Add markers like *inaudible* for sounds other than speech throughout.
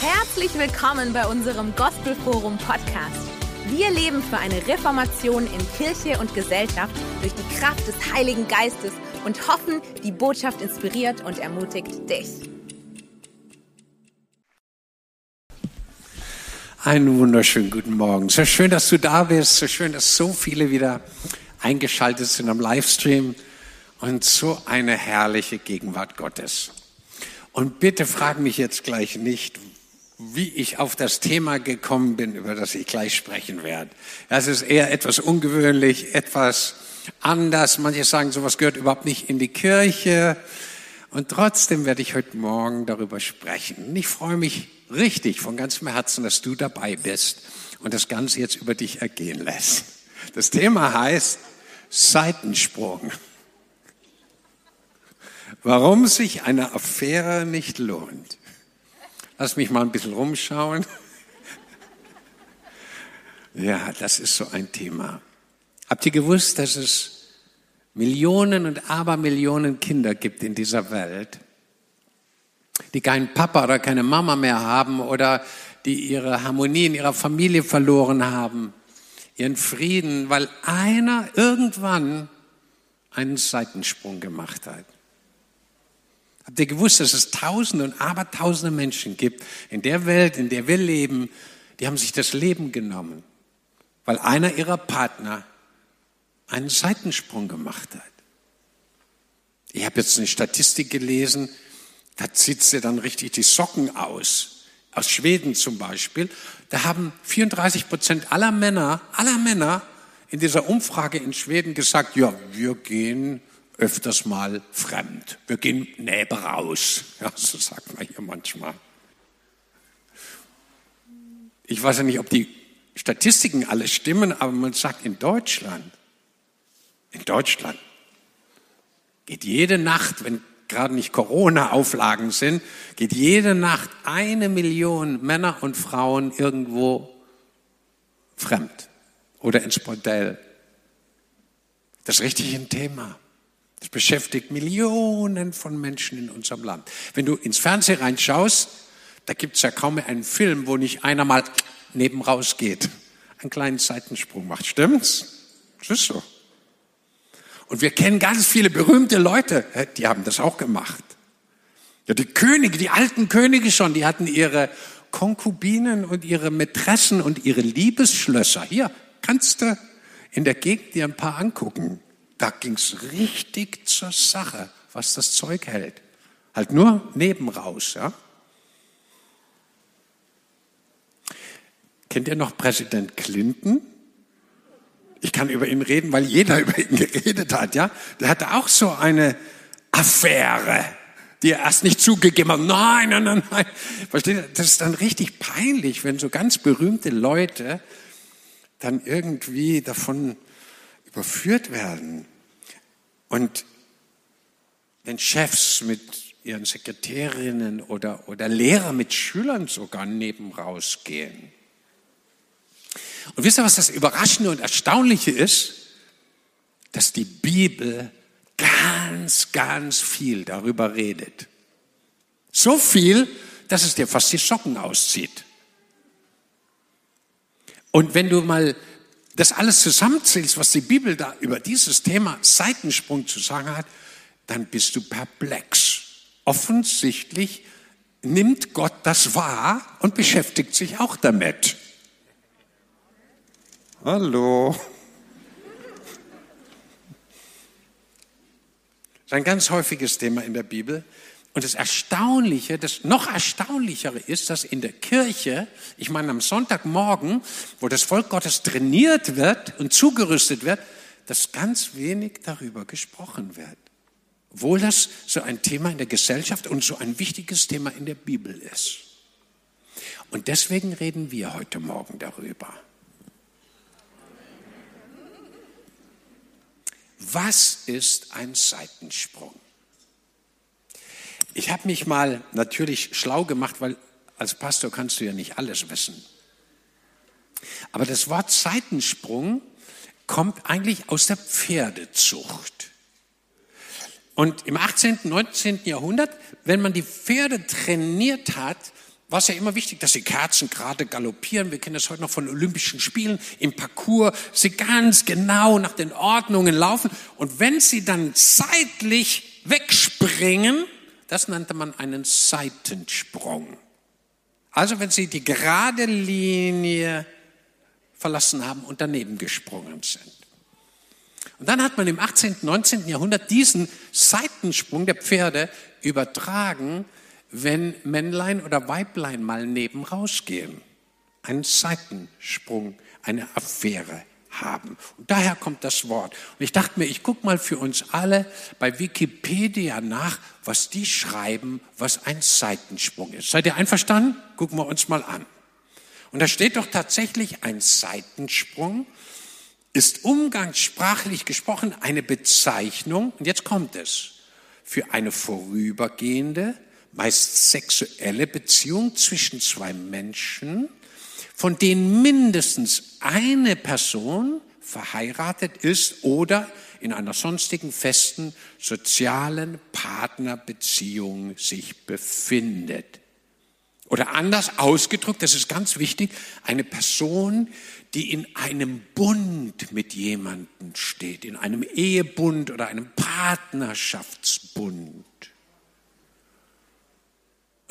Herzlich willkommen bei unserem Gospelforum Podcast. Wir leben für eine Reformation in Kirche und Gesellschaft durch die Kraft des Heiligen Geistes und hoffen, die Botschaft inspiriert und ermutigt dich. Einen wunderschönen guten Morgen. So schön, dass du da bist. So schön, dass so viele wieder eingeschaltet sind am Livestream. Und so eine herrliche Gegenwart Gottes. Und bitte frag mich jetzt gleich nicht, wie ich auf das Thema gekommen bin, über das ich gleich sprechen werde. Das ist eher etwas ungewöhnlich, etwas anders. Manche sagen, sowas gehört überhaupt nicht in die Kirche. Und trotzdem werde ich heute Morgen darüber sprechen. Und ich freue mich richtig von ganzem Herzen, dass du dabei bist und das Ganze jetzt über dich ergehen lässt. Das Thema heißt Seitensprung. Warum sich eine Affäre nicht lohnt. Lass mich mal ein bisschen rumschauen. *laughs* Ja, das ist so ein Thema. Habt ihr gewusst, dass es Millionen und Abermillionen Kinder gibt in dieser Welt, die keinen Papa oder keine Mama mehr haben oder die ihre Harmonie in ihrer Familie verloren haben, ihren Frieden, weil einer irgendwann einen Seitensprung gemacht hat. Habt ihr gewusst, dass es Tausende und Abertausende Menschen gibt in der Welt, in der wir leben, die haben sich das Leben genommen, weil einer ihrer Partner einen Seitensprung gemacht hat. Ich habe jetzt eine Statistik gelesen, da zieht sie dann richtig die Socken aus. Aus Schweden zum Beispiel. Da haben 34 Prozent aller Männer, aller Männer in dieser Umfrage in Schweden gesagt, ja, wir gehen öfters mal fremd. Wir gehen Nähe raus. *laughs* Ja, so sagt man hier manchmal. Ich weiß ja nicht, ob die Statistiken alle stimmen, aber man sagt in Deutschland, in Deutschland geht jede Nacht, wenn gerade nicht Corona-Auflagen sind, geht jede Nacht eine Million Männer und Frauen irgendwo fremd oder ins Bordell. Das ist richtig ein Thema. Das beschäftigt Millionen von Menschen in unserem Land. Wenn du ins Fernsehen reinschaust, da gibt es ja kaum mehr einen Film, wo nicht einer mal neben rausgeht, einen kleinen Seitensprung macht. Stimmt's? Das ist so. Und wir kennen ganz viele berühmte Leute, die haben das auch gemacht. Ja, die Könige, die alten Könige schon, die hatten ihre Konkubinen und ihre Mätressen und ihre Liebesschlösser. Hier kannst du in der Gegend dir ein paar angucken da ging's richtig zur Sache, was das Zeug hält. Halt nur nebenraus, ja. Kennt ihr noch Präsident Clinton? Ich kann über ihn reden, weil jeder *laughs* über ihn geredet hat, ja. Der hatte auch so eine Affäre, die er erst nicht zugegeben hat. Nein, nein, nein, nein. Versteht ihr? Das ist dann richtig peinlich, wenn so ganz berühmte Leute dann irgendwie davon überführt werden. Und wenn Chefs mit ihren Sekretärinnen oder, oder Lehrer mit Schülern sogar neben rausgehen. Und wisst ihr, was das Überraschende und Erstaunliche ist? Dass die Bibel ganz, ganz viel darüber redet. So viel, dass es dir fast die Socken auszieht. Und wenn du mal das alles zusammenzählst, was die Bibel da über dieses Thema Seitensprung zu sagen hat, dann bist du perplex. Offensichtlich nimmt Gott das wahr und beschäftigt sich auch damit. Hallo. Das ist ein ganz häufiges Thema in der Bibel. Und das Erstaunliche, das noch Erstaunlichere ist, dass in der Kirche, ich meine am Sonntagmorgen, wo das Volk Gottes trainiert wird und zugerüstet wird, dass ganz wenig darüber gesprochen wird. Obwohl das so ein Thema in der Gesellschaft und so ein wichtiges Thema in der Bibel ist. Und deswegen reden wir heute Morgen darüber. Was ist ein Seitensprung? Ich habe mich mal natürlich schlau gemacht, weil als Pastor kannst du ja nicht alles wissen. Aber das Wort Seitensprung kommt eigentlich aus der Pferdezucht. Und im 18., 19. Jahrhundert, wenn man die Pferde trainiert hat, war es ja immer wichtig, dass die Kerzen gerade galoppieren. Wir kennen das heute noch von Olympischen Spielen im Parcours. Sie ganz genau nach den Ordnungen laufen. Und wenn sie dann seitlich wegspringen, das nannte man einen Seitensprung. Also wenn sie die gerade Linie verlassen haben und daneben gesprungen sind. Und dann hat man im 18., 19. Jahrhundert diesen Seitensprung der Pferde übertragen wenn Männlein oder Weiblein mal neben rausgehen, einen Seitensprung, eine Affäre haben. Und daher kommt das Wort. Und ich dachte mir, ich gucke mal für uns alle bei Wikipedia nach, was die schreiben, was ein Seitensprung ist. Seid ihr einverstanden? Gucken wir uns mal an. Und da steht doch tatsächlich ein Seitensprung ist umgangssprachlich gesprochen eine Bezeichnung, und jetzt kommt es, für eine vorübergehende, meist sexuelle Beziehung zwischen zwei Menschen, von denen mindestens eine Person verheiratet ist oder in einer sonstigen festen sozialen Partnerbeziehung sich befindet. Oder anders ausgedrückt, das ist ganz wichtig, eine Person, die in einem Bund mit jemandem steht, in einem Ehebund oder einem Partnerschaftsbund.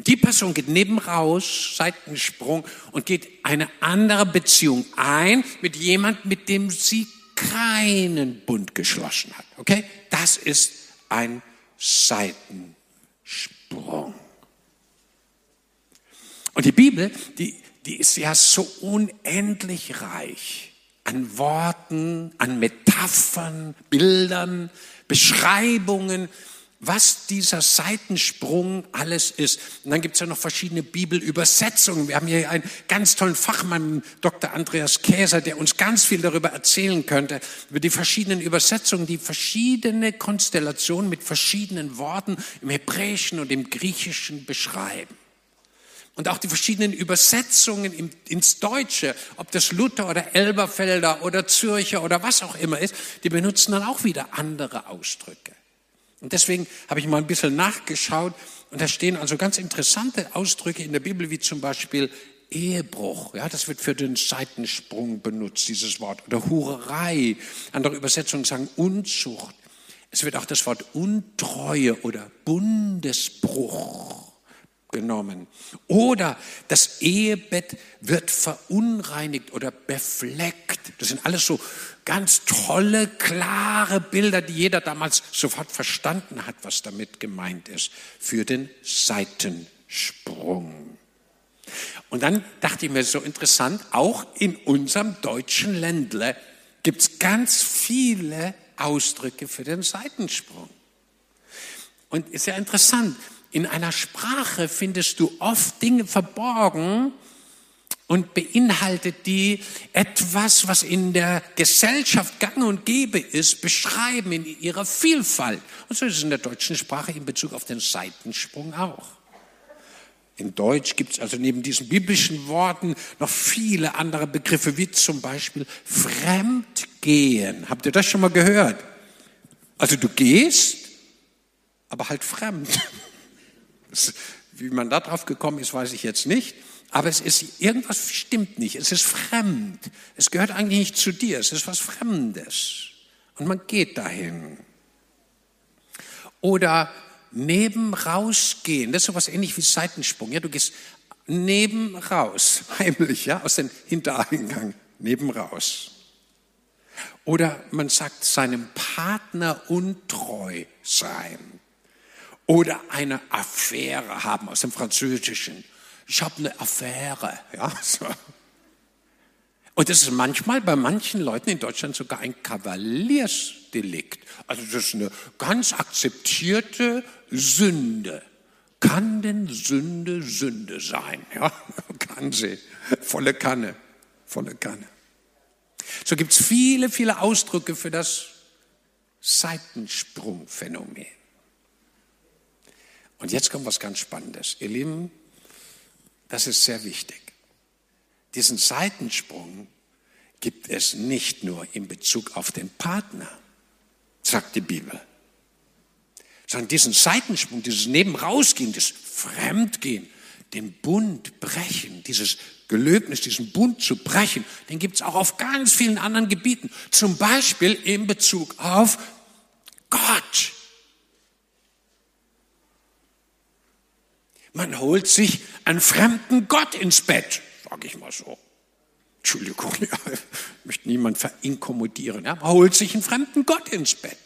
Die Person geht neben raus, Seitensprung, und geht eine andere Beziehung ein mit jemand, mit dem sie keinen Bund geschlossen hat. Okay? Das ist ein Seitensprung. Und die Bibel, die, die ist ja so unendlich reich an Worten, an Metaphern, Bildern, Beschreibungen, was dieser Seitensprung alles ist. Und dann gibt es ja noch verschiedene Bibelübersetzungen. Wir haben hier einen ganz tollen Fachmann, Dr. Andreas Käser, der uns ganz viel darüber erzählen könnte, über die verschiedenen Übersetzungen, die verschiedene Konstellationen mit verschiedenen Worten im Hebräischen und im Griechischen beschreiben. Und auch die verschiedenen Übersetzungen ins Deutsche, ob das Luther oder Elberfelder oder Zürcher oder was auch immer ist, die benutzen dann auch wieder andere Ausdrücke. Und deswegen habe ich mal ein bisschen nachgeschaut und da stehen also ganz interessante Ausdrücke in der Bibel, wie zum Beispiel Ehebruch. Ja, das wird für den Seitensprung benutzt, dieses Wort. Oder Hurerei. Andere Übersetzungen sagen Unzucht. Es wird auch das Wort Untreue oder Bundesbruch genommen. Oder das Ehebett wird verunreinigt oder befleckt. Das sind alles so ganz tolle, klare Bilder, die jeder damals sofort verstanden hat, was damit gemeint ist, für den Seitensprung. Und dann dachte ich mir, so interessant, auch in unserem deutschen Ländle gibt es ganz viele Ausdrücke für den Seitensprung. Und ist ja interessant, in einer Sprache findest du oft Dinge verborgen und beinhaltet die etwas, was in der Gesellschaft gang und gäbe ist, beschreiben in ihrer Vielfalt. Und so ist es in der deutschen Sprache in Bezug auf den Seitensprung auch. In Deutsch gibt es also neben diesen biblischen Worten noch viele andere Begriffe, wie zum Beispiel Fremdgehen. Habt ihr das schon mal gehört? Also du gehst, aber halt fremd. *laughs* Wie man da drauf gekommen ist, weiß ich jetzt nicht. Aber es ist, irgendwas stimmt nicht. Es ist fremd. Es gehört eigentlich nicht zu dir. Es ist was Fremdes. Und man geht dahin. Oder neben rausgehen. Das ist so was ähnlich wie Seitensprung. Ja, du gehst neben raus. *laughs* Heimlich, ja, aus dem Hintereingang. Neben raus. Oder man sagt seinem Partner untreu sein oder eine Affäre haben aus dem Französischen. Ich habe eine Affäre. Ja, *laughs* so. Und das ist manchmal bei manchen Leuten in Deutschland sogar ein Kavaliersdelikt. Also das ist eine ganz akzeptierte Sünde. Kann denn Sünde Sünde sein? Ja, *laughs* kann sie. Volle Kanne. Volle Kanne. So gibt es viele, viele Ausdrücke für das Seitensprungphänomen. Und jetzt kommt was ganz Spannendes. Ihr Lieben, das ist sehr wichtig. Diesen Seitensprung gibt es nicht nur in Bezug auf den Partner, sagt die Bibel, sondern diesen Seitensprung, dieses Nebenrausgehen, das Fremdgehen, den Bund brechen, dieses Gelöbnis, diesen Bund zu brechen, den gibt es auch auf ganz vielen anderen Gebieten. Zum Beispiel in Bezug auf Gott. Man holt sich einen fremden Gott ins Bett, sage ich mal so. Entschuldigung, *laughs* ja, möchte niemand verinkommodieren. Ja, man holt sich einen fremden Gott ins Bett.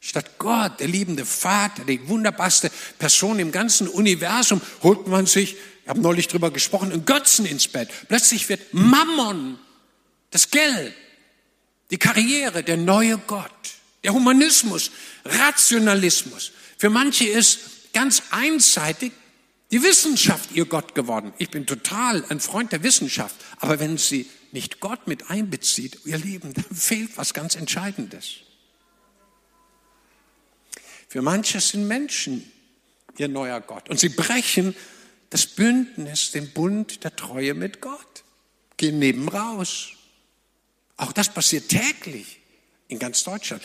Statt Gott, der liebende Vater, die wunderbarste Person im ganzen Universum, holt man sich, ich habe neulich drüber gesprochen, einen Götzen ins Bett. Plötzlich wird Mammon, das Geld, die Karriere, der neue Gott, der Humanismus, Rationalismus. Für manche ist ganz einseitig die Wissenschaft ihr Gott geworden. Ich bin total ein Freund der Wissenschaft. Aber wenn sie nicht Gott mit einbezieht, ihr Leben, *laughs* dann fehlt was ganz Entscheidendes. Für manche sind Menschen ihr neuer Gott. Und sie brechen das Bündnis, den Bund der Treue mit Gott. Gehen neben raus. Auch das passiert täglich in ganz Deutschland.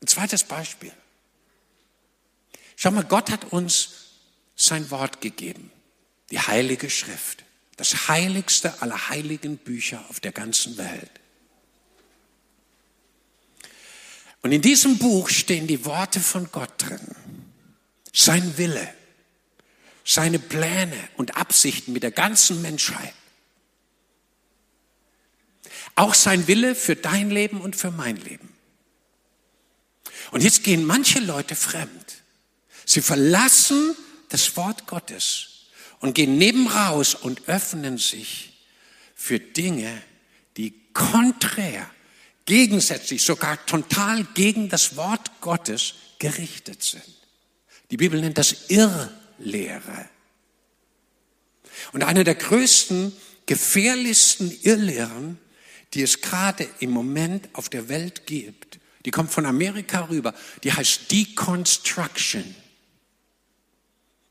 Ein zweites Beispiel. Schau mal, Gott hat uns sein Wort gegeben. Die Heilige Schrift. Das heiligste aller heiligen Bücher auf der ganzen Welt. Und in diesem Buch stehen die Worte von Gott drin. Sein Wille, seine Pläne und Absichten mit der ganzen Menschheit. Auch sein Wille für dein Leben und für mein Leben. Und jetzt gehen manche Leute fremd. Sie verlassen das Wort Gottes und gehen neben raus und öffnen sich für Dinge, die konträr gegensätzlich, sogar total gegen das Wort Gottes gerichtet sind. Die Bibel nennt das Irrlehre. Und eine der größten, gefährlichsten Irrlehren, die es gerade im Moment auf der Welt gibt, die kommt von Amerika rüber, die heißt Deconstruction.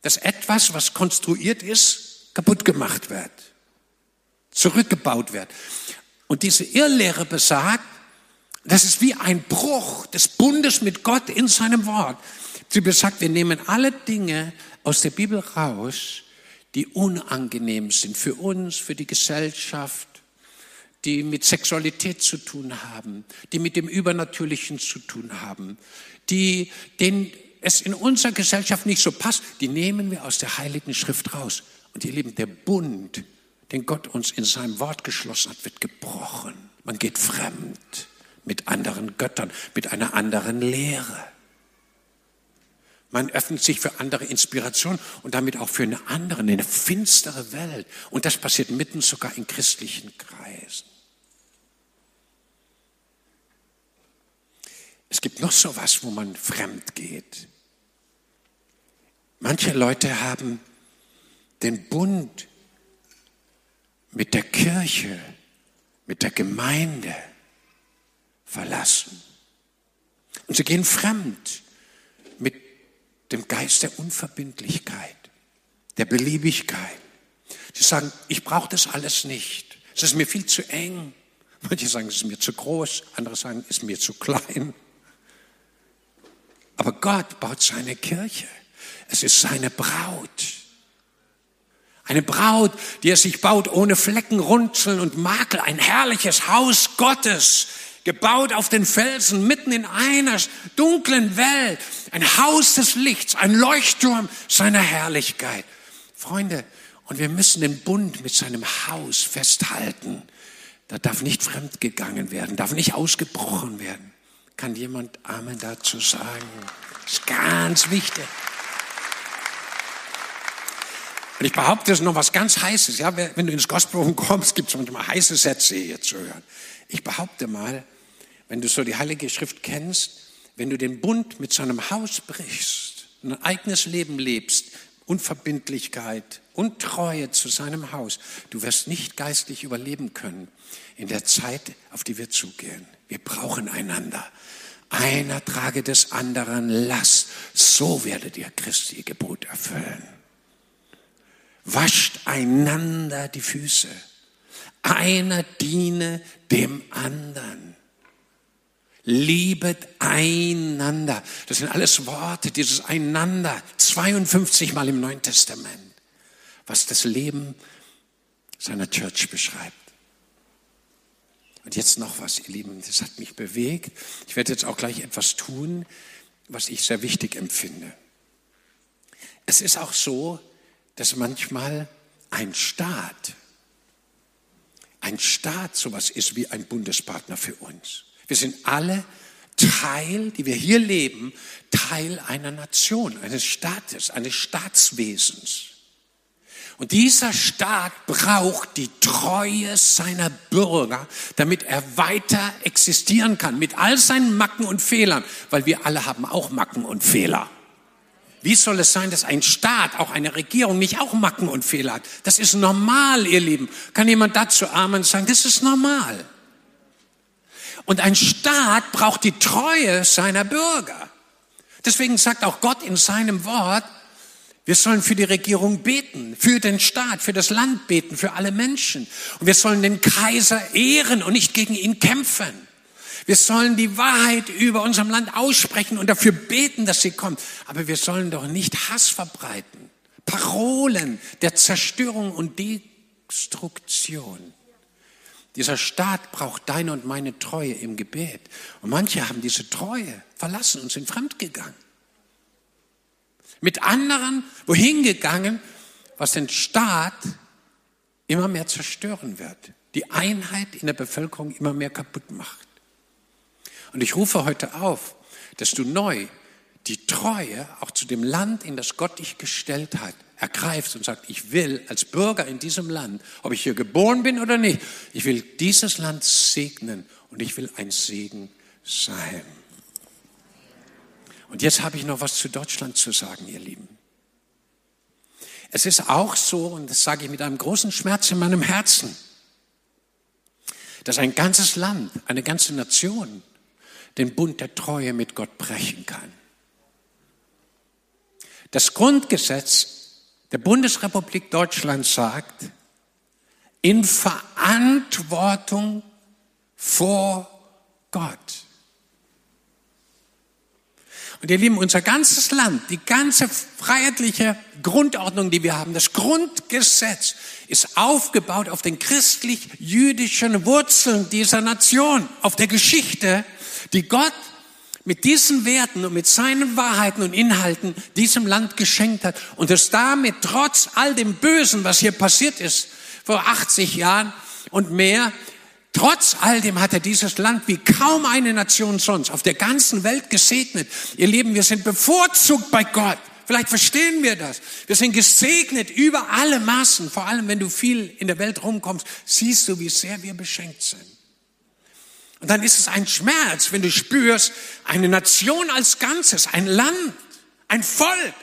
Dass etwas, was konstruiert ist, kaputt gemacht wird, zurückgebaut wird. Und diese Irrlehre besagt, das ist wie ein Bruch des Bundes mit Gott in seinem Wort. Sie besagt, wir nehmen alle Dinge aus der Bibel raus, die unangenehm sind für uns, für die Gesellschaft, die mit Sexualität zu tun haben, die mit dem Übernatürlichen zu tun haben, die, denen es in unserer Gesellschaft nicht so passt, die nehmen wir aus der Heiligen Schrift raus. Und ihr Lieben, der Bund, den Gott uns in seinem Wort geschlossen hat, wird gebrochen. Man geht fremd mit anderen Göttern, mit einer anderen Lehre. Man öffnet sich für andere Inspirationen und damit auch für eine andere, eine finstere Welt. Und das passiert mitten sogar in christlichen Kreisen. Es gibt noch so was, wo man fremd geht. Manche Leute haben den Bund mit der Kirche, mit der Gemeinde, verlassen. Und sie gehen fremd mit dem Geist der Unverbindlichkeit, der Beliebigkeit. Sie sagen, ich brauche das alles nicht. Es ist mir viel zu eng. Manche sagen, es ist mir zu groß, andere sagen, es ist mir zu klein. Aber Gott baut seine Kirche. Es ist seine Braut. Eine Braut, die er sich baut ohne Flecken, Runzeln und Makel. Ein herrliches Haus Gottes, gebaut auf den Felsen, mitten in einer dunklen Welt, ein Haus des Lichts, ein Leuchtturm seiner Herrlichkeit. Freunde, und wir müssen den Bund mit seinem Haus festhalten. Da darf nicht fremdgegangen werden, darf nicht ausgebrochen werden. Kann jemand Amen dazu sagen? Das ist ganz wichtig. Und ich behaupte, das ist noch was ganz Heißes. Ja, wenn du ins Gospelroom *laughs* kommst, gibt es manchmal heiße Sätze hier zu hören. Ich behaupte mal, wenn du so die Heilige Schrift kennst, wenn du den Bund mit seinem Haus brichst, ein eigenes Leben lebst, Unverbindlichkeit und Treue zu seinem Haus, du wirst nicht geistlich überleben können in der Zeit, auf die wir zugehen. Wir brauchen einander. Einer trage des anderen Last. So werdet ihr Christi Gebot erfüllen. Wascht einander die Füße. Einer diene dem anderen. Liebet einander. Das sind alles Worte, dieses einander, 52 Mal im Neuen Testament, was das Leben seiner Church beschreibt. Und jetzt noch was, ihr Lieben, das hat mich bewegt. Ich werde jetzt auch gleich etwas tun, was ich sehr wichtig empfinde. Es ist auch so, dass manchmal ein Staat, ein Staat sowas ist wie ein Bundespartner für uns. Wir sind alle Teil, die wir hier leben, Teil einer Nation, eines Staates, eines Staatswesens. Und dieser Staat braucht die Treue seiner Bürger, damit er weiter existieren kann, mit all seinen Macken und Fehlern, weil wir alle haben auch Macken und Fehler. Wie soll es sein, dass ein Staat, auch eine Regierung nicht auch Macken und Fehler hat? Das ist normal, ihr Lieben. Kann jemand dazu Amen sagen? Das ist normal. Und ein Staat braucht die Treue seiner Bürger. Deswegen sagt auch Gott in seinem Wort, wir sollen für die Regierung beten, für den Staat, für das Land beten, für alle Menschen. Und wir sollen den Kaiser ehren und nicht gegen ihn kämpfen. Wir sollen die Wahrheit über unserem Land aussprechen und dafür beten, dass sie kommt. Aber wir sollen doch nicht Hass verbreiten. Parolen der Zerstörung und Destruktion. Dieser Staat braucht deine und meine Treue im Gebet. Und manche haben diese Treue verlassen und sind fremdgegangen mit anderen wohin gegangen, was den Staat immer mehr zerstören wird, die Einheit in der Bevölkerung immer mehr kaputt macht. Und ich rufe heute auf, dass du neu die Treue auch zu dem Land, in das Gott dich gestellt hat, ergreifst und sagst, ich will als Bürger in diesem Land, ob ich hier geboren bin oder nicht, ich will dieses Land segnen und ich will ein Segen sein. Und jetzt habe ich noch was zu Deutschland zu sagen, ihr Lieben. Es ist auch so, und das sage ich mit einem großen Schmerz in meinem Herzen, dass ein ganzes Land, eine ganze Nation den Bund der Treue mit Gott brechen kann. Das Grundgesetz der Bundesrepublik Deutschland sagt, in Verantwortung vor Gott. Und ihr Lieben, unser ganzes Land, die ganze freiheitliche Grundordnung, die wir haben, das Grundgesetz ist aufgebaut auf den christlich-jüdischen Wurzeln dieser Nation, auf der Geschichte, die Gott mit diesen Werten und mit seinen Wahrheiten und Inhalten diesem Land geschenkt hat und es damit trotz all dem Bösen, was hier passiert ist, vor 80 Jahren und mehr, Trotz all dem hat er dieses Land wie kaum eine Nation sonst auf der ganzen Welt gesegnet. Ihr Lieben, wir sind bevorzugt bei Gott. Vielleicht verstehen wir das. Wir sind gesegnet über alle Maßen. Vor allem, wenn du viel in der Welt rumkommst, siehst du, wie sehr wir beschenkt sind. Und dann ist es ein Schmerz, wenn du spürst, eine Nation als Ganzes, ein Land, ein Volk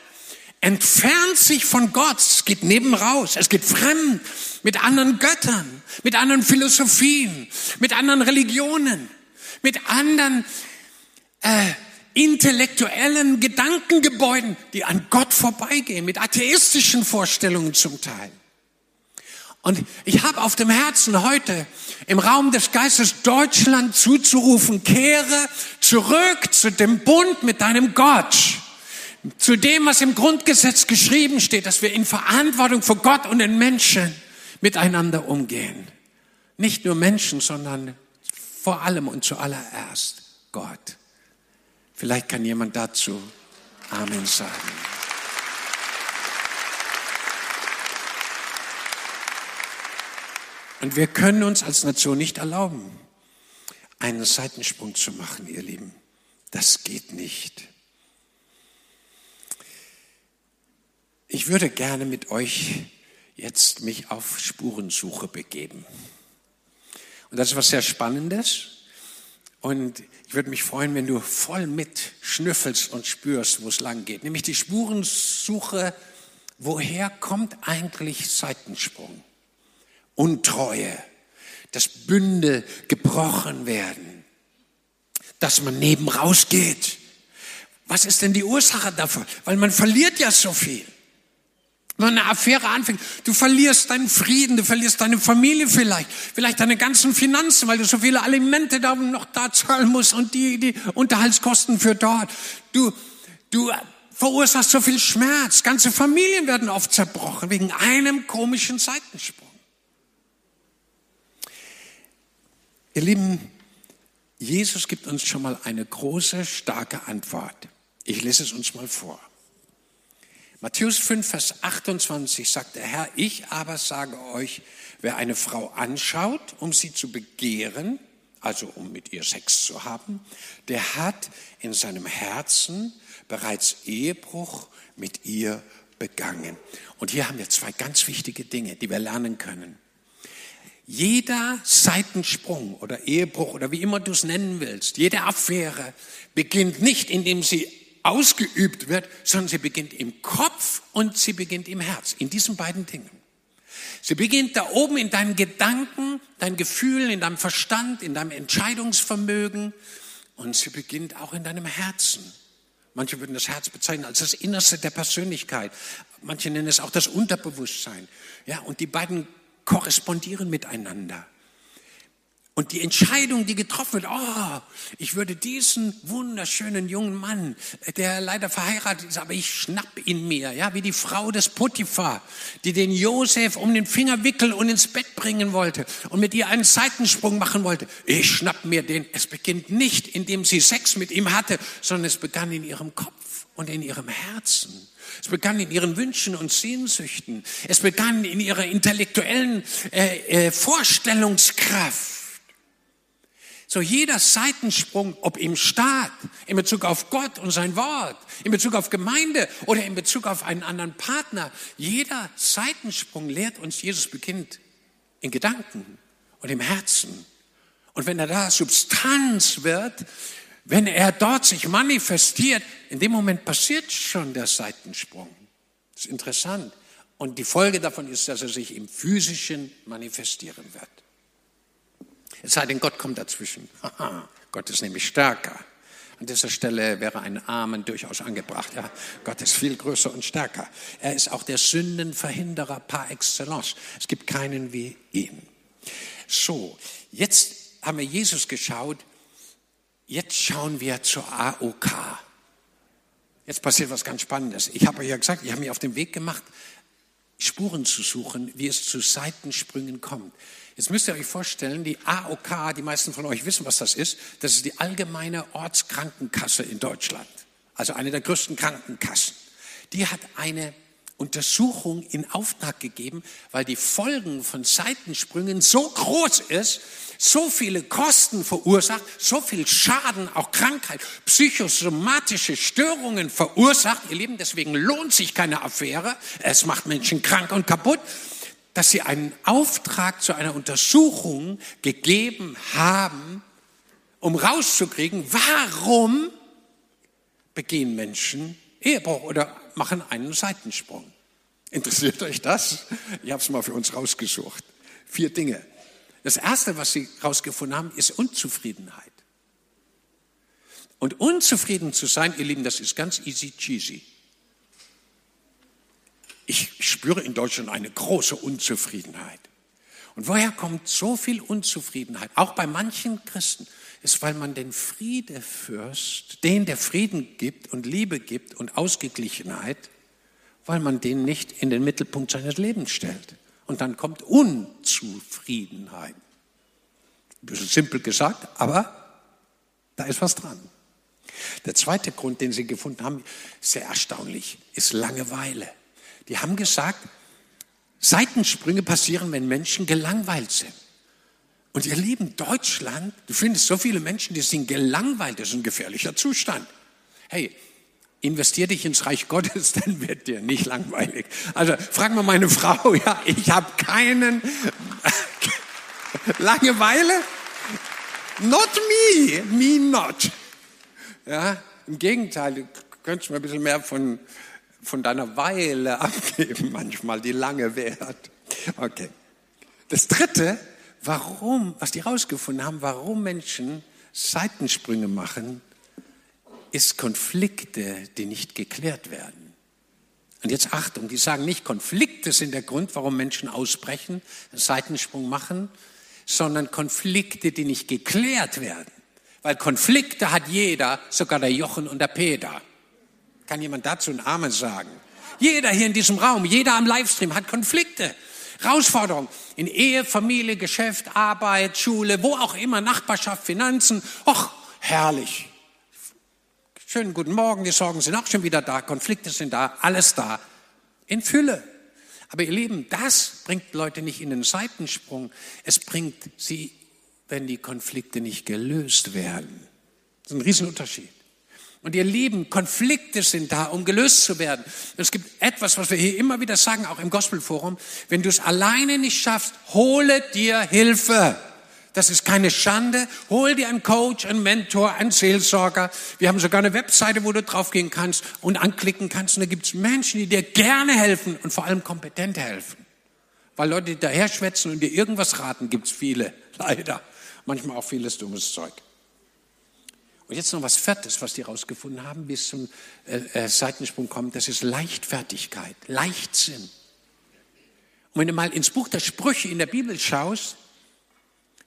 entfernt sich von Gott. Es geht neben raus. Es geht fremd mit anderen Göttern, mit anderen Philosophien, mit anderen Religionen, mit anderen äh, intellektuellen Gedankengebäuden, die an Gott vorbeigehen, mit atheistischen Vorstellungen zum Teil. Und ich habe auf dem Herzen heute im Raum des Geistes Deutschland zuzurufen, kehre zurück zu dem Bund mit deinem Gott zu dem, was im Grundgesetz geschrieben steht, dass wir in Verantwortung vor Gott und den Menschen miteinander umgehen. Nicht nur Menschen, sondern vor allem und zuallererst Gott. Vielleicht kann jemand dazu Amen sagen. Und wir können uns als Nation nicht erlauben, einen Seitensprung zu machen, ihr Lieben. Das geht nicht. Ich würde gerne mit euch jetzt mich auf Spurensuche begeben. Und das ist was sehr Spannendes. Und ich würde mich freuen, wenn du voll mit schnüffelst und spürst, wo es lang geht. Nämlich die Spurensuche, woher kommt eigentlich Seitensprung? Untreue, dass Bünde gebrochen werden, dass man neben rausgeht. Was ist denn die Ursache dafür? Weil man verliert ja so viel. Wenn eine Affäre anfängt, du verlierst deinen Frieden, du verlierst deine Familie vielleicht, vielleicht deine ganzen Finanzen, weil du so viele Alimente da noch da zahlen musst und die, die Unterhaltskosten für dort. Du, du verursachst so viel Schmerz. Ganze Familien werden oft zerbrochen wegen einem komischen Seitensprung. Ihr Lieben, Jesus gibt uns schon mal eine große, starke Antwort. Ich lese es uns mal vor. Matthäus 5, Vers 28 sagt der Herr, ich aber sage euch, wer eine Frau anschaut, um sie zu begehren, also um mit ihr Sex zu haben, der hat in seinem Herzen bereits Ehebruch mit ihr begangen. Und hier haben wir zwei ganz wichtige Dinge, die wir lernen können. Jeder Seitensprung oder Ehebruch oder wie immer du es nennen willst, jede Affäre beginnt nicht, indem sie ausgeübt wird, sondern sie beginnt im Kopf und sie beginnt im Herz, in diesen beiden Dingen. Sie beginnt da oben in deinen Gedanken, deinen Gefühlen, in deinem Verstand, in deinem Entscheidungsvermögen und sie beginnt auch in deinem Herzen. Manche würden das Herz bezeichnen als das Innerste der Persönlichkeit. Manche nennen es auch das Unterbewusstsein. Ja, und die beiden korrespondieren miteinander. Und die Entscheidung, die getroffen wird, oh, ich würde diesen wunderschönen jungen Mann, der leider verheiratet ist, aber ich schnapp ihn mir, ja, wie die Frau des Potiphar, die den Josef um den Finger wickeln und ins Bett bringen wollte und mit ihr einen Seitensprung machen wollte. Ich schnapp mir den. Es beginnt nicht, indem sie Sex mit ihm hatte, sondern es begann in ihrem Kopf und in ihrem Herzen. Es begann in ihren Wünschen und Sehnsüchten. Es begann in ihrer intellektuellen äh, äh, Vorstellungskraft. So jeder Seitensprung, ob im Staat, in Bezug auf Gott und sein Wort, in Bezug auf Gemeinde oder in Bezug auf einen anderen Partner, jeder Seitensprung lehrt uns, Jesus beginnt in Gedanken und im Herzen. Und wenn er da Substanz wird, wenn er dort sich manifestiert, in dem Moment passiert schon der Seitensprung. Das ist interessant. Und die Folge davon ist, dass er sich im physischen manifestieren wird. Es sei denn, Gott kommt dazwischen. *laughs* Gott ist nämlich stärker. An dieser Stelle wäre ein Amen durchaus angebracht. Ja, Gott ist viel größer und stärker. Er ist auch der Sündenverhinderer par excellence. Es gibt keinen wie ihn. So, jetzt haben wir Jesus geschaut. Jetzt schauen wir zur AOK. Jetzt passiert was ganz Spannendes. Ich habe euch ja gesagt, ich habe mich auf den Weg gemacht, Spuren zu suchen, wie es zu Seitensprüngen kommt. Jetzt müsst ihr euch vorstellen, die AOK, die meisten von euch wissen, was das ist, das ist die allgemeine Ortskrankenkasse in Deutschland, also eine der größten Krankenkassen. Die hat eine Untersuchung in Auftrag gegeben, weil die Folgen von Seitensprüngen so groß ist, so viele Kosten verursacht, so viel Schaden, auch Krankheit, psychosomatische Störungen verursacht. Ihr Lieben, deswegen lohnt sich keine Affäre. Es macht Menschen krank und kaputt dass sie einen Auftrag zu einer Untersuchung gegeben haben, um rauszukriegen, warum begehen Menschen Ehebruch oder machen einen Seitensprung. Interessiert euch das? Ich habe es mal für uns rausgesucht. Vier Dinge. Das erste, was sie rausgefunden haben, ist Unzufriedenheit. Und unzufrieden zu sein, ihr Lieben, das ist ganz easy cheesy. Ich spüre in Deutschland eine große Unzufriedenheit. Und woher kommt so viel Unzufriedenheit? Auch bei manchen Christen ist, weil man den Friedefürst, den der Frieden gibt und Liebe gibt und Ausgeglichenheit, weil man den nicht in den Mittelpunkt seines Lebens stellt. Und dann kommt Unzufriedenheit. Ein bisschen simpel gesagt, aber da ist was dran. Der zweite Grund, den Sie gefunden haben, sehr erstaunlich, ist Langeweile. Die haben gesagt, Seitensprünge passieren, wenn Menschen gelangweilt sind. Und ihr lieben Deutschland, du findest so viele Menschen, die sind gelangweilt, das ist ein gefährlicher Zustand. Hey, investier dich ins Reich Gottes, *laughs* dann wird dir nicht langweilig. Also frag mal meine Frau, ja, ich habe keinen *laughs* Langeweile. Not me, me not. Ja, im Gegenteil, du könntest mir ein bisschen mehr von von deiner Weile *laughs* abgeben, manchmal, die lange währt. Okay. Das dritte, warum, was die herausgefunden haben, warum Menschen Seitensprünge machen, ist Konflikte, die nicht geklärt werden. Und jetzt Achtung, die sagen nicht, Konflikte sind der Grund, warum Menschen ausbrechen, einen Seitensprung machen, sondern Konflikte, die nicht geklärt werden. Weil Konflikte hat jeder, sogar der Jochen und der Peter. Kann jemand dazu einen Amen sagen? Jeder hier in diesem Raum, jeder am Livestream hat Konflikte. Herausforderungen in Ehe, Familie, Geschäft, Arbeit, Schule, wo auch immer, Nachbarschaft, Finanzen. Och, herrlich. Schönen guten Morgen, die Sorgen sind auch schon wieder da, Konflikte sind da, alles da. In Fülle. Aber ihr Lieben, das bringt Leute nicht in den Seitensprung. Es bringt sie, wenn die Konflikte nicht gelöst werden. Das ist ein Riesenunterschied. Und ihr Lieben, Konflikte sind da, um gelöst zu werden. Es gibt etwas, was wir hier immer wieder sagen, auch im Gospelforum. Wenn du es alleine nicht schaffst, hole dir Hilfe. Das ist keine Schande. Hol dir einen Coach, einen Mentor, einen Seelsorger. Wir haben sogar eine Webseite, wo du draufgehen kannst und anklicken kannst. Und da gibt es Menschen, die dir gerne helfen und vor allem kompetent helfen. Weil Leute, die daher schwätzen und dir irgendwas raten, gibt es viele. *laughs* Leider. Manchmal auch vieles dummes Zeug. Und jetzt noch was Viertes, was die herausgefunden haben, bis zum äh, äh, Seitensprung kommt, das ist Leichtfertigkeit, Leichtsinn. Und wenn du mal ins Buch der Sprüche in der Bibel schaust,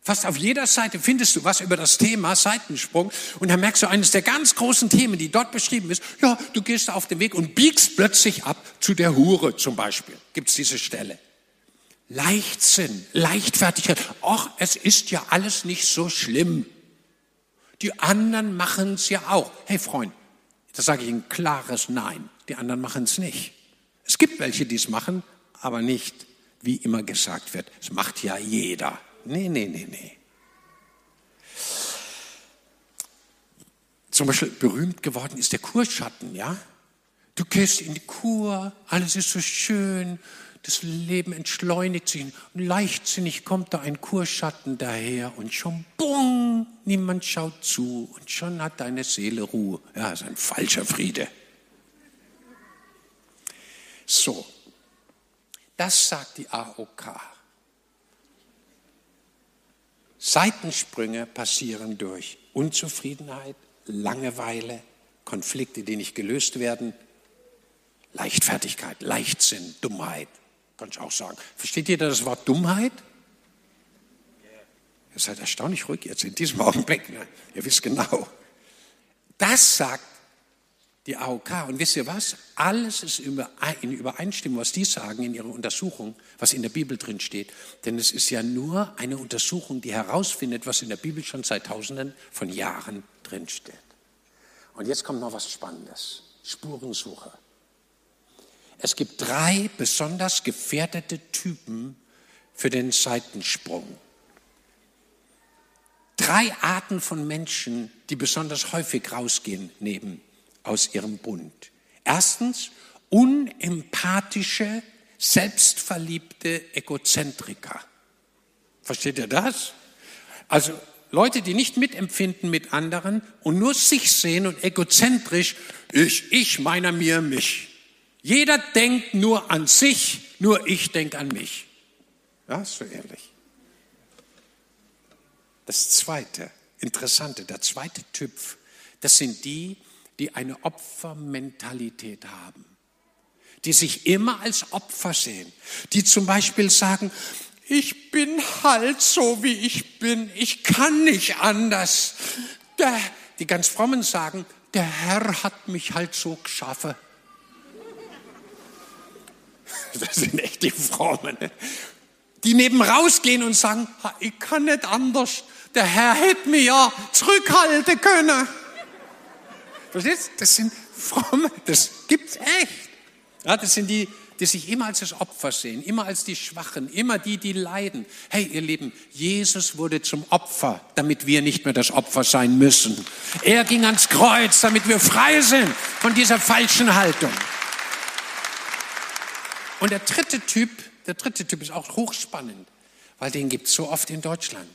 fast auf jeder Seite findest du was über das Thema Seitensprung und dann merkst du eines der ganz großen Themen, die dort beschrieben ist, ja, du gehst auf den Weg und biegst plötzlich ab zu der Hure zum Beispiel, gibt es diese Stelle. Leichtsinn, Leichtfertigkeit, ach, es ist ja alles nicht so schlimm. Die anderen machen es ja auch. Hey Freund, da sage ich ein klares Nein. Die anderen machen es nicht. Es gibt welche, die es machen, aber nicht, wie immer gesagt wird. Es macht ja jeder. Nee, nee, nee, nee. Zum Beispiel berühmt geworden ist der Kurschatten, ja? Du gehst in die Kur, alles ist so schön, das Leben entschleunigt sich und leichtsinnig kommt da ein Kurschatten daher und schon bung, niemand schaut zu und schon hat deine Seele Ruhe. Ja, ist ein falscher Friede. So, das sagt die AOK. Seitensprünge passieren durch Unzufriedenheit, Langeweile, Konflikte, die nicht gelöst werden, Leichtfertigkeit, Leichtsinn, Dummheit. Kann ich auch sagen. Versteht jeder das Wort Dummheit? Ihr seid erstaunlich ruhig jetzt in diesem Augenblick. Ne? Ihr wisst genau. Das sagt die AOK. Und wisst ihr was? Alles ist in Übereinstimmung, was die sagen in ihrer Untersuchung, was in der Bibel drin steht. Denn es ist ja nur eine Untersuchung, die herausfindet, was in der Bibel schon seit Tausenden von Jahren drin steht. Und jetzt kommt noch was Spannendes. Spurensuche. Es gibt drei besonders gefährdete Typen für den Seitensprung. Drei Arten von Menschen, die besonders häufig rausgehen neben aus ihrem Bund. Erstens unempathische, selbstverliebte Egozentriker. Versteht ihr das? Also Leute, die nicht mitempfinden mit anderen und nur sich sehen und egozentrisch, ich, ich, meiner, mir, mich. Jeder denkt nur an sich, nur ich denke an mich. Ja, so ähnlich. Das zweite, interessante, der zweite Typ, das sind die, die eine Opfermentalität haben, die sich immer als Opfer sehen, die zum Beispiel sagen, ich bin halt so, wie ich bin, ich kann nicht anders. Der, die ganz frommen sagen, der Herr hat mich halt so geschaffen. Das sind echt die Frommen. Ne? Die neben rausgehen und sagen, ich kann nicht anders. Der Herr hätte mich ja zurückhalten können. Verstehst? Das sind fromme, das gibt's echt. Ja, das sind die, die sich immer als das Opfer sehen, immer als die Schwachen, immer die, die leiden. Hey, ihr Lieben, Jesus wurde zum Opfer, damit wir nicht mehr das Opfer sein müssen. Er ging ans Kreuz, damit wir frei sind von dieser falschen Haltung. Und der dritte Typ, der dritte Typ ist auch hochspannend, weil den gibt es so oft in Deutschland.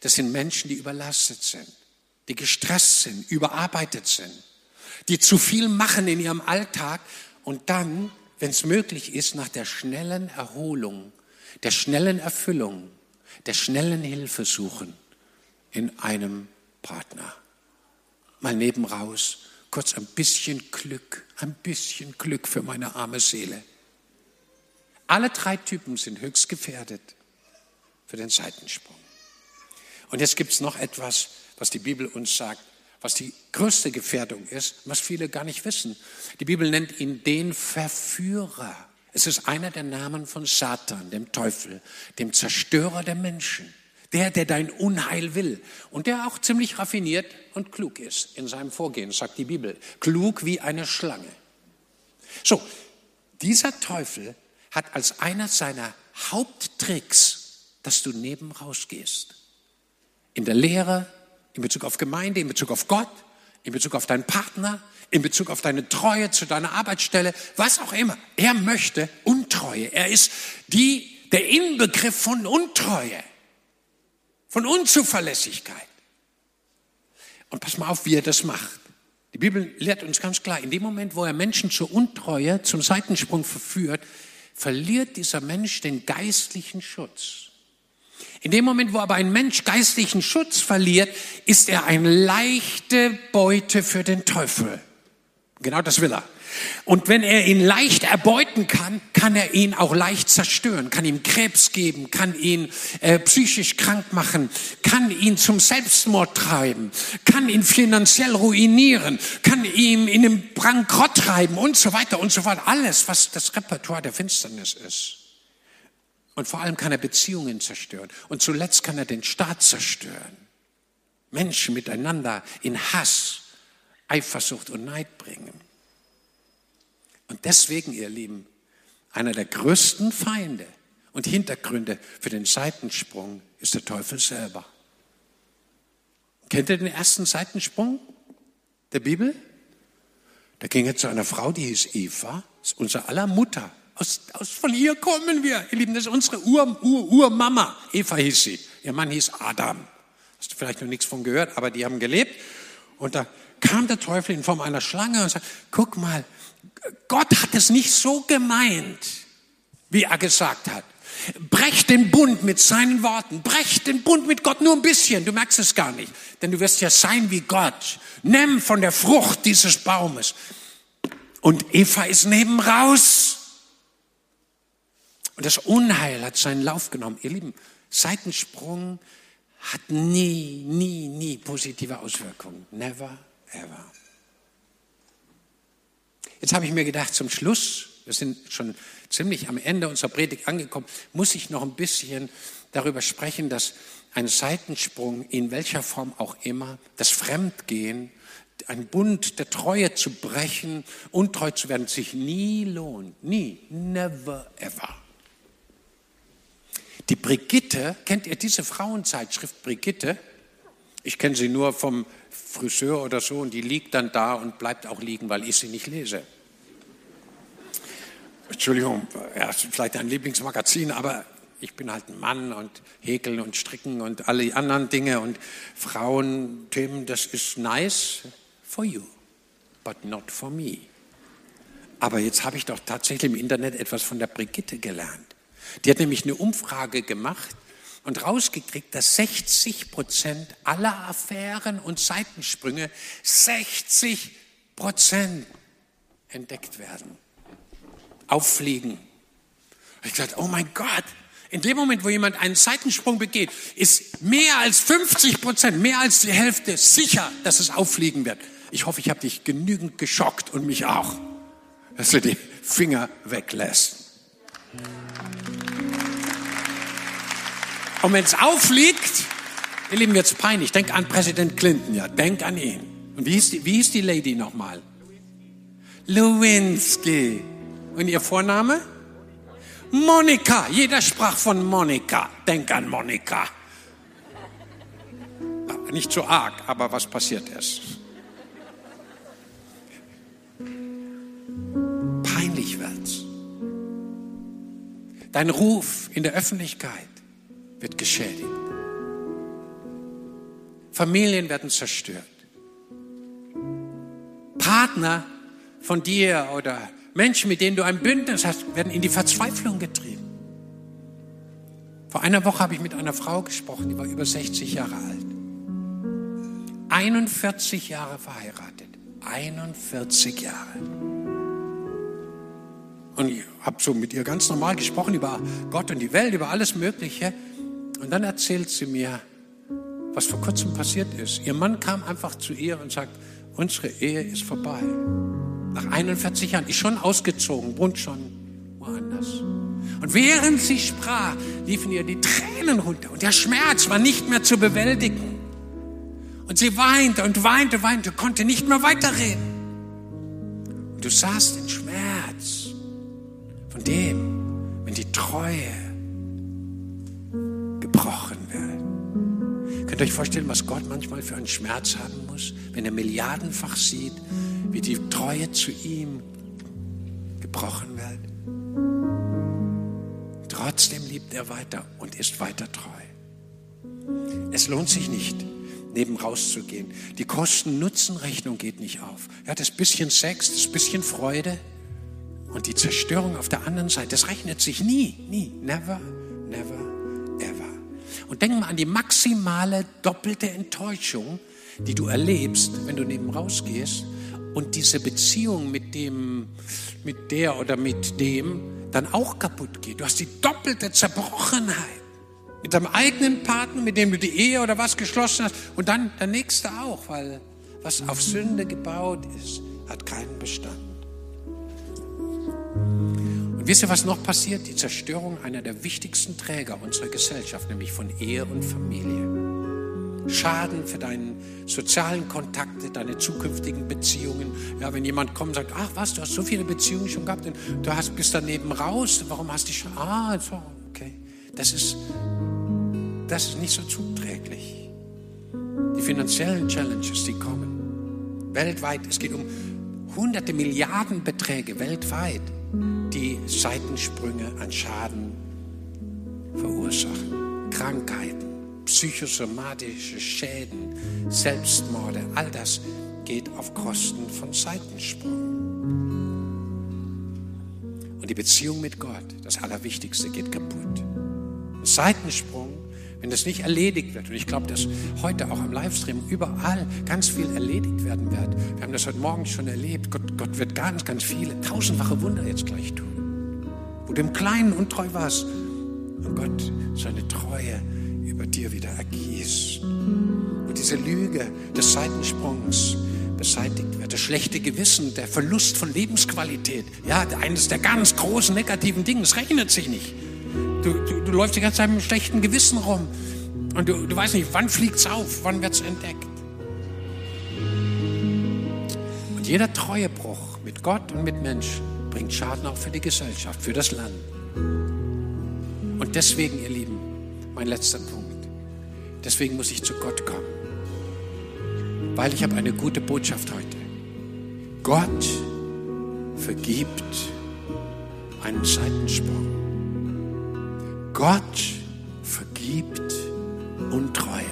Das sind Menschen, die überlastet sind, die gestresst sind, überarbeitet sind, die zu viel machen in ihrem Alltag und dann, wenn es möglich ist, nach der schnellen Erholung, der schnellen Erfüllung, der schnellen Hilfe suchen in einem Partner. Mal neben raus, kurz ein bisschen Glück, ein bisschen Glück für meine arme Seele. Alle drei Typen sind höchst gefährdet für den Seitensprung. Und jetzt gibt es noch etwas, was die Bibel uns sagt, was die größte Gefährdung ist, was viele gar nicht wissen. Die Bibel nennt ihn den Verführer. Es ist einer der Namen von Satan, dem Teufel, dem Zerstörer der Menschen. Der, der dein Unheil will und der auch ziemlich raffiniert und klug ist in seinem Vorgehen, sagt die Bibel. Klug wie eine Schlange. So, dieser Teufel hat als einer seiner Haupttricks, dass du neben rausgehst. In der Lehre, in Bezug auf Gemeinde, in Bezug auf Gott, in Bezug auf deinen Partner, in Bezug auf deine Treue zu deiner Arbeitsstelle, was auch immer. Er möchte Untreue. Er ist die, der Inbegriff von Untreue von Unzuverlässigkeit. Und pass mal auf, wie er das macht. Die Bibel lehrt uns ganz klar, in dem Moment, wo er Menschen zur Untreue, zum Seitensprung verführt, verliert dieser Mensch den geistlichen Schutz. In dem Moment, wo aber ein Mensch geistlichen Schutz verliert, ist er eine leichte Beute für den Teufel. Genau das will er. Und wenn er ihn leicht erbeuten kann, kann er ihn auch leicht zerstören, kann ihm Krebs geben, kann ihn äh, psychisch krank machen, kann ihn zum Selbstmord treiben, kann ihn finanziell ruinieren, kann ihn in den Bankrott treiben und so weiter und so fort. Alles, was das Repertoire der Finsternis ist. Und vor allem kann er Beziehungen zerstören. Und zuletzt kann er den Staat zerstören. Menschen miteinander in Hass, Eifersucht und Neid bringen. Und deswegen, ihr Lieben, einer der größten Feinde und Hintergründe für den Seitensprung ist der Teufel selber. Kennt ihr den ersten Seitensprung der Bibel? Da ging er zu einer Frau, die hieß Eva, unser aller Mutter. Aus, aus, von ihr kommen wir, ihr Lieben, das ist unsere Ur, Ur, Urmama. Eva hieß sie. Ihr Mann hieß Adam. Hast du vielleicht noch nichts von gehört, aber die haben gelebt. Und da kam der Teufel in Form einer Schlange und sagte, guck mal, Gott hat es nicht so gemeint, wie er gesagt hat. Brech den Bund mit seinen Worten. Brech den Bund mit Gott nur ein bisschen. Du merkst es gar nicht. Denn du wirst ja sein wie Gott. Nimm von der Frucht dieses Baumes. Und Eva ist neben raus. Und das Unheil hat seinen Lauf genommen. Ihr Lieben, Seitensprung hat nie, nie, nie positive Auswirkungen. Never, ever. Jetzt habe ich mir gedacht, zum Schluss, wir sind schon ziemlich am Ende unserer Predigt angekommen, muss ich noch ein bisschen darüber sprechen, dass ein Seitensprung in welcher Form auch immer, das Fremdgehen, ein Bund der Treue zu brechen, untreu zu werden, sich nie lohnt. Nie. Never ever. Die Brigitte, kennt ihr diese Frauenzeitschrift Brigitte? Ich kenne sie nur vom Friseur oder so und die liegt dann da und bleibt auch liegen, weil ich sie nicht lese. Entschuldigung, ja, vielleicht ein Lieblingsmagazin, aber ich bin halt ein Mann und häkeln und stricken und alle anderen Dinge und Frauenthemen, das ist nice for you, but not for me. Aber jetzt habe ich doch tatsächlich im Internet etwas von der Brigitte gelernt. Die hat nämlich eine Umfrage gemacht und rausgekriegt, dass 60 Prozent aller Affären und Seitensprünge 60 Prozent entdeckt werden. Auffliegen. Ich gesagt, oh mein Gott, in dem Moment, wo jemand einen Seitensprung begeht, ist mehr als 50 Prozent, mehr als die Hälfte sicher, dass es auffliegen wird. Ich hoffe, ich habe dich genügend geschockt und mich auch, dass du die Finger weglässt. Und wenn es auffliegt, ihr Lieben, jetzt peinlich, denk an Präsident Clinton, ja, denk an ihn. Und wie hieß die, wie hieß die Lady nochmal? Lewinsky. Und ihr Vorname? Monika. Jeder sprach von Monika. Denk an Monika. Nicht so arg, aber was passiert ist? Peinlich wird's. Dein Ruf in der Öffentlichkeit wird geschädigt. Familien werden zerstört. Partner von dir oder Menschen, mit denen du ein Bündnis hast, werden in die Verzweiflung getrieben. Vor einer Woche habe ich mit einer Frau gesprochen, die war über 60 Jahre alt. 41 Jahre verheiratet. 41 Jahre. Und ich habe so mit ihr ganz normal gesprochen über Gott und die Welt, über alles Mögliche. Und dann erzählt sie mir, was vor kurzem passiert ist. Ihr Mann kam einfach zu ihr und sagt, unsere Ehe ist vorbei. Nach 41 Jahren, ist schon ausgezogen, wohnt schon woanders. Und während sie sprach, liefen ihr die Tränen runter und der Schmerz war nicht mehr zu bewältigen. Und sie weinte und weinte, weinte, konnte nicht mehr weiterreden. Und du sahst den Schmerz von dem, wenn die Treue gebrochen wird. Könnt ihr euch vorstellen, was Gott manchmal für einen Schmerz haben muss, wenn er milliardenfach sieht, wie die Treue zu ihm gebrochen wird? Trotzdem liebt er weiter und ist weiter treu. Es lohnt sich nicht, neben rauszugehen. Die Kosten-Nutzen-Rechnung geht nicht auf. Ja, das bisschen Sex, das bisschen Freude und die Zerstörung auf der anderen Seite, das rechnet sich nie, nie, never, never, ever. Und denk mal an die maximale doppelte Enttäuschung, die du erlebst, wenn du neben rausgehst und diese Beziehung mit dem, mit der oder mit dem dann auch kaputt geht. Du hast die doppelte Zerbrochenheit mit deinem eigenen Partner, mit dem du die Ehe oder was geschlossen hast und dann der nächste auch, weil was auf Sünde gebaut ist, hat keinen Bestand. Wisst ihr, was noch passiert? Die Zerstörung einer der wichtigsten Träger unserer Gesellschaft, nämlich von Ehe und Familie. Schaden für deine sozialen Kontakte, deine zukünftigen Beziehungen. Ja, wenn jemand kommt und sagt, ach was, du hast so viele Beziehungen schon gehabt du hast, bist daneben raus, warum hast du schon, ah, so, okay. Das ist, das ist nicht so zuträglich. Die finanziellen Challenges, die kommen. Weltweit, es geht um hunderte Milliarden Beträge weltweit, die Seitensprünge an Schaden verursachen. Krankheiten psychosomatische Schäden, Selbstmorde, all das geht auf Kosten von Seitensprung. Und die Beziehung mit Gott, das Allerwichtigste, geht kaputt. Seitensprung, wenn das nicht erledigt wird, und ich glaube, dass heute auch am Livestream überall ganz viel erledigt werden wird. Wir haben das heute Morgen schon erlebt. Gott, Gott wird ganz, ganz viele, tausendfache Wunder jetzt gleich tun. Wo du im Kleinen untreu warst und Gott seine Treue über dir wieder ergießt. Und diese Lüge des Seitensprungs beseitigt wird. Das schlechte Gewissen, der Verlust von Lebensqualität. Ja, eines der ganz großen negativen Dinge. Es rechnet sich nicht. Du, du, du läufst die ganze Zeit mit einem schlechten Gewissen rum. Und du, du weißt nicht, wann fliegt es auf, wann wird es entdeckt. Und jeder Treuebruch mit Gott und mit Menschen bringt Schaden auch für die Gesellschaft, für das Land. Und deswegen, ihr Lieben, mein letzter Punkt. Deswegen muss ich zu Gott kommen. Weil ich habe eine gute Botschaft heute. Gott vergibt einen Seitensprung. Gott vergibt Untreue.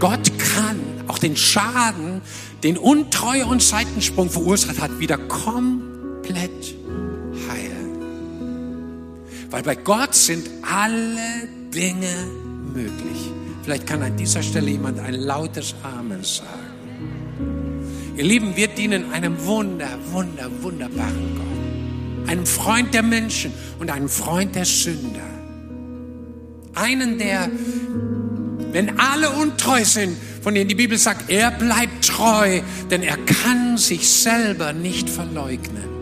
Gott kann auch den Schaden, den Untreue und Seitensprung verursacht hat, wieder komplett heilen. Weil bei Gott sind alle Dinge möglich. Vielleicht kann an dieser Stelle jemand ein lautes Amen sagen. Ihr Lieben, wir dienen einem wunder, wunder, wunderbaren Gott. Einem Freund der Menschen und einem Freund der Sünder. Einen, der, wenn alle untreu sind, von denen die Bibel sagt, er bleibt treu, denn er kann sich selber nicht verleugnen.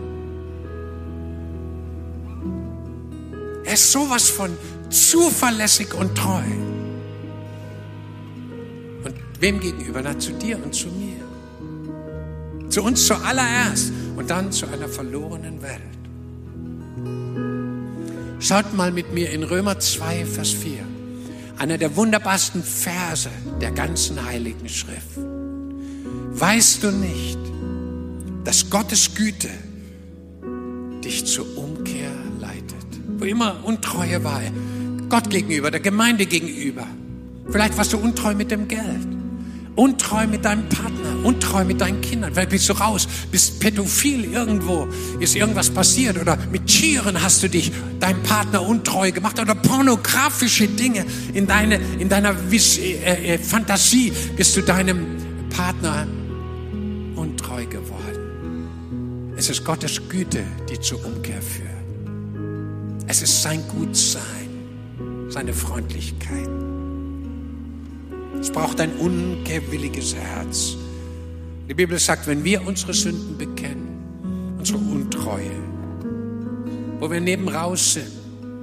Er ist sowas von zuverlässig und treu. Und wem gegenüber? Na, zu dir und zu mir. Zu uns zuallererst und dann zu einer verlorenen Welt. Schaut mal mit mir in Römer 2, Vers 4. Einer der wunderbarsten Verse der ganzen Heiligen Schrift. Weißt du nicht, dass Gottes Güte dich zur Umkehr leitet? Wo immer Untreue war, Gott gegenüber, der Gemeinde gegenüber. Vielleicht warst du untreu mit dem Geld, untreu mit deinem Partner, untreu mit deinen Kindern. Vielleicht bist du raus, bist pädophil irgendwo, ist irgendwas passiert oder mit Tieren hast du dich deinem Partner untreu gemacht oder pornografische Dinge in, deine, in deiner Vis äh, äh, Fantasie bist du deinem Partner untreu geworden. Es ist Gottes Güte, die zur Umkehr führt. Es ist sein Gutsein, seine Freundlichkeit. Es braucht ein unkehrwilliges Herz. Die Bibel sagt, wenn wir unsere Sünden bekennen, unsere Untreue, wo wir neben raus sind,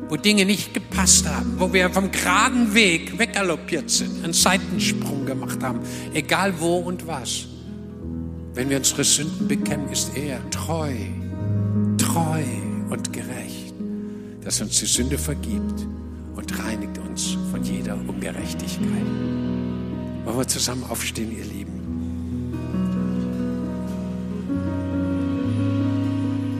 wo Dinge nicht gepasst haben, wo wir vom geraden Weg weggaloppiert sind, einen Seitensprung gemacht haben, egal wo und was. Wenn wir unsere Sünden bekennen, ist er treu, treu und gerecht, dass er uns die Sünde vergibt und reinigt uns von jeder Ungerechtigkeit. Wollen wir zusammen aufstehen, ihr Lieben?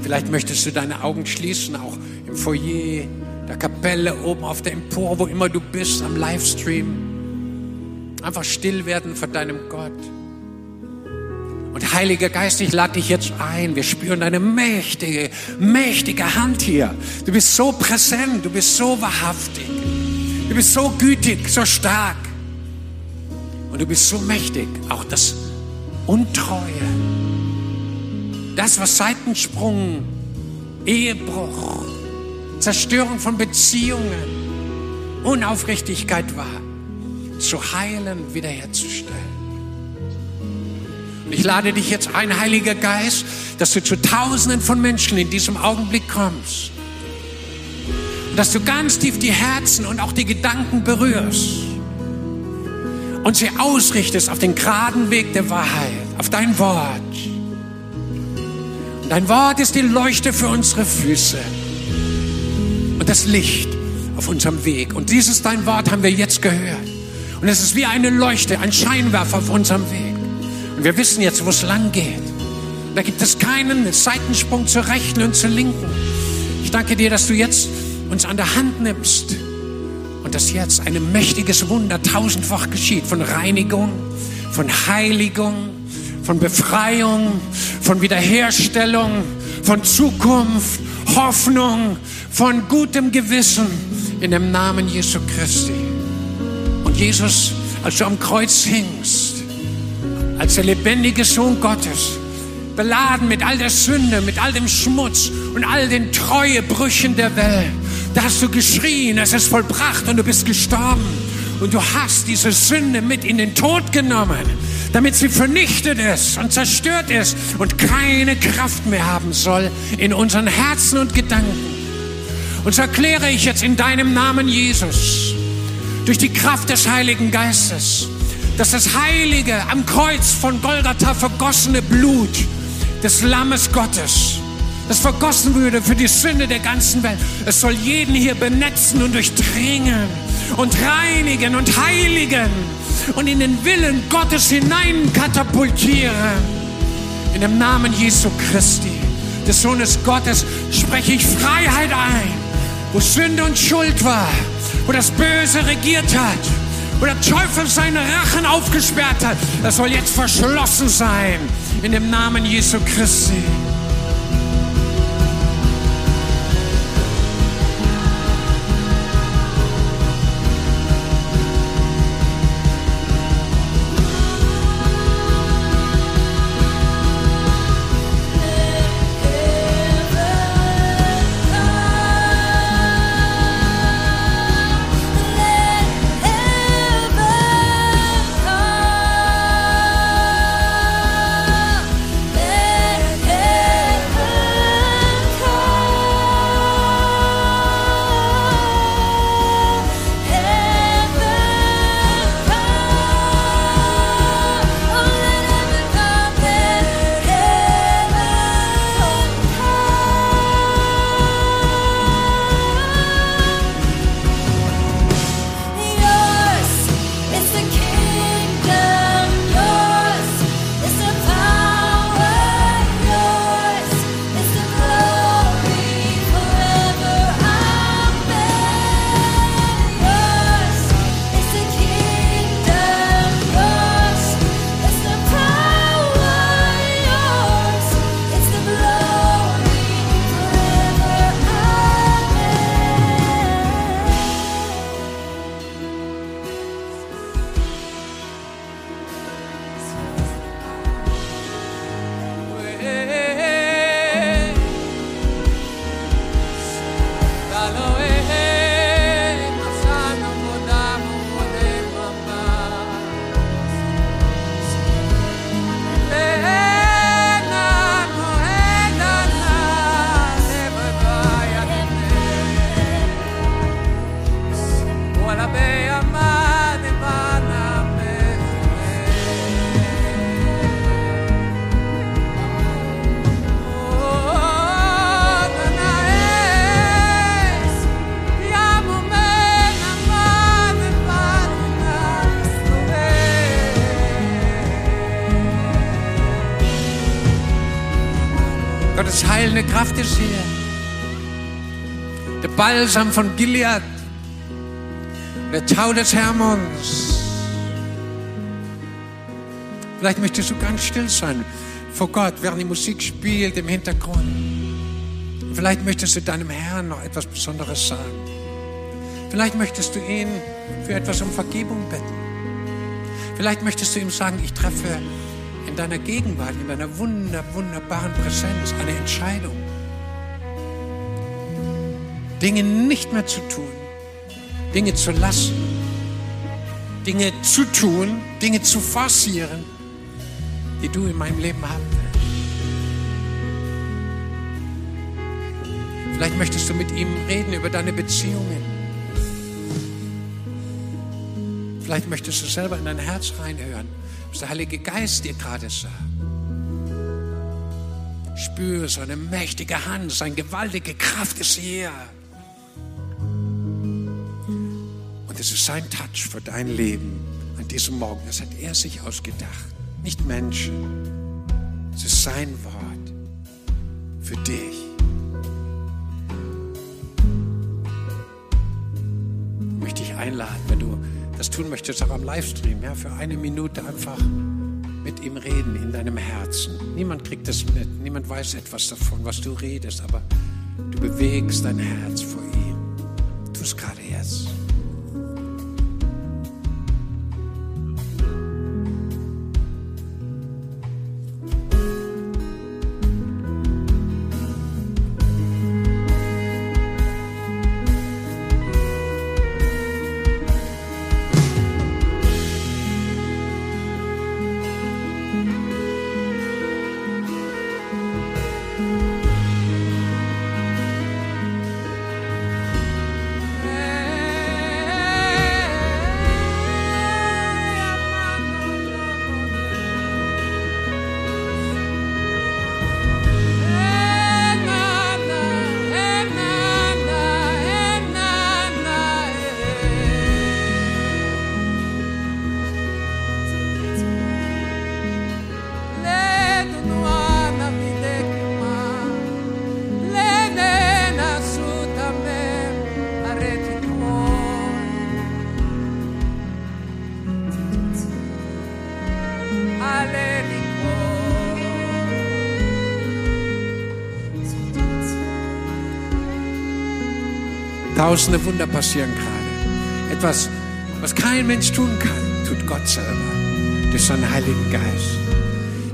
Vielleicht möchtest du deine Augen schließen, auch im Foyer der Kapelle, oben auf der Empore, wo immer du bist, am Livestream. Einfach still werden vor deinem Gott. Und Heiliger Geist, ich lade dich jetzt ein. Wir spüren deine mächtige, mächtige Hand hier. Du bist so präsent, du bist so wahrhaftig. Du bist so gütig, so stark. Und du bist so mächtig. Auch das Untreue. Das, was Seitensprung, Ehebruch, Zerstörung von Beziehungen, Unaufrichtigkeit war, zu heilen, wiederherzustellen. Und ich lade dich jetzt ein, Heiliger Geist, dass du zu Tausenden von Menschen in diesem Augenblick kommst. Dass du ganz tief die Herzen und auch die Gedanken berührst und sie ausrichtest auf den geraden Weg der Wahrheit, auf dein Wort. Und dein Wort ist die Leuchte für unsere Füße das Licht auf unserem Weg. Und dieses dein Wort haben wir jetzt gehört. Und es ist wie eine Leuchte, ein Scheinwerfer auf unserem Weg. Und wir wissen jetzt, wo es lang geht. Da gibt es keinen Seitensprung zur Rechten und zur Linken. Ich danke dir, dass du jetzt uns an der Hand nimmst und dass jetzt ein mächtiges Wunder tausendfach geschieht von Reinigung, von Heiligung, von Befreiung, von Wiederherstellung, von Zukunft, Hoffnung, von gutem Gewissen in dem Namen Jesu Christi. Und Jesus, als du am Kreuz hingst, als der lebendige Sohn Gottes, beladen mit all der Sünde, mit all dem Schmutz und all den Treuebrüchen der Welt, da hast du geschrien, es ist vollbracht und du bist gestorben. Und du hast diese Sünde mit in den Tod genommen, damit sie vernichtet ist und zerstört ist und keine Kraft mehr haben soll in unseren Herzen und Gedanken. Und so erkläre ich jetzt in deinem Namen, Jesus, durch die Kraft des Heiligen Geistes, dass das heilige, am Kreuz von Golgatha vergossene Blut des Lammes Gottes, das vergossen würde für die Sünde der ganzen Welt, es soll jeden hier benetzen und durchdringen und reinigen und heiligen und in den Willen Gottes hinein katapultieren. In dem Namen Jesu Christi, des Sohnes Gottes, spreche ich Freiheit ein wo Sünde und Schuld war, wo das Böse regiert hat, wo der Teufel seine Rachen aufgesperrt hat, das soll jetzt verschlossen sein in dem Namen Jesu Christi. Balsam von Gilead. Der Tau des Hermons. Vielleicht möchtest du ganz still sein vor Gott, während die Musik spielt im Hintergrund. Vielleicht möchtest du deinem Herrn noch etwas Besonderes sagen. Vielleicht möchtest du ihn für etwas um Vergebung bitten. Vielleicht möchtest du ihm sagen, ich treffe in deiner Gegenwart, in deiner wunder, wunderbaren Präsenz eine Entscheidung. Dinge nicht mehr zu tun, Dinge zu lassen, Dinge zu tun, Dinge zu forcieren, die du in meinem Leben haben willst. Vielleicht möchtest du mit ihm reden über deine Beziehungen. Vielleicht möchtest du selber in dein Herz reinhören, was der Heilige Geist dir gerade sagt. Spür seine mächtige Hand, seine gewaltige Kraft ist hier. Es ist sein Touch für dein Leben an diesem Morgen. Das hat er sich ausgedacht, nicht Menschen. Es ist sein Wort für dich. Ich möchte dich einladen, wenn du das tun möchtest, auch am Livestream, ja, für eine Minute einfach mit ihm reden in deinem Herzen. Niemand kriegt das mit, niemand weiß etwas davon, was du redest, aber du bewegst dein Herz vor ihm. Tu es gerade jetzt. Tausende Wunder passieren gerade. Etwas, was kein Mensch tun kann, tut Gott selber durch seinen Heiligen Geist.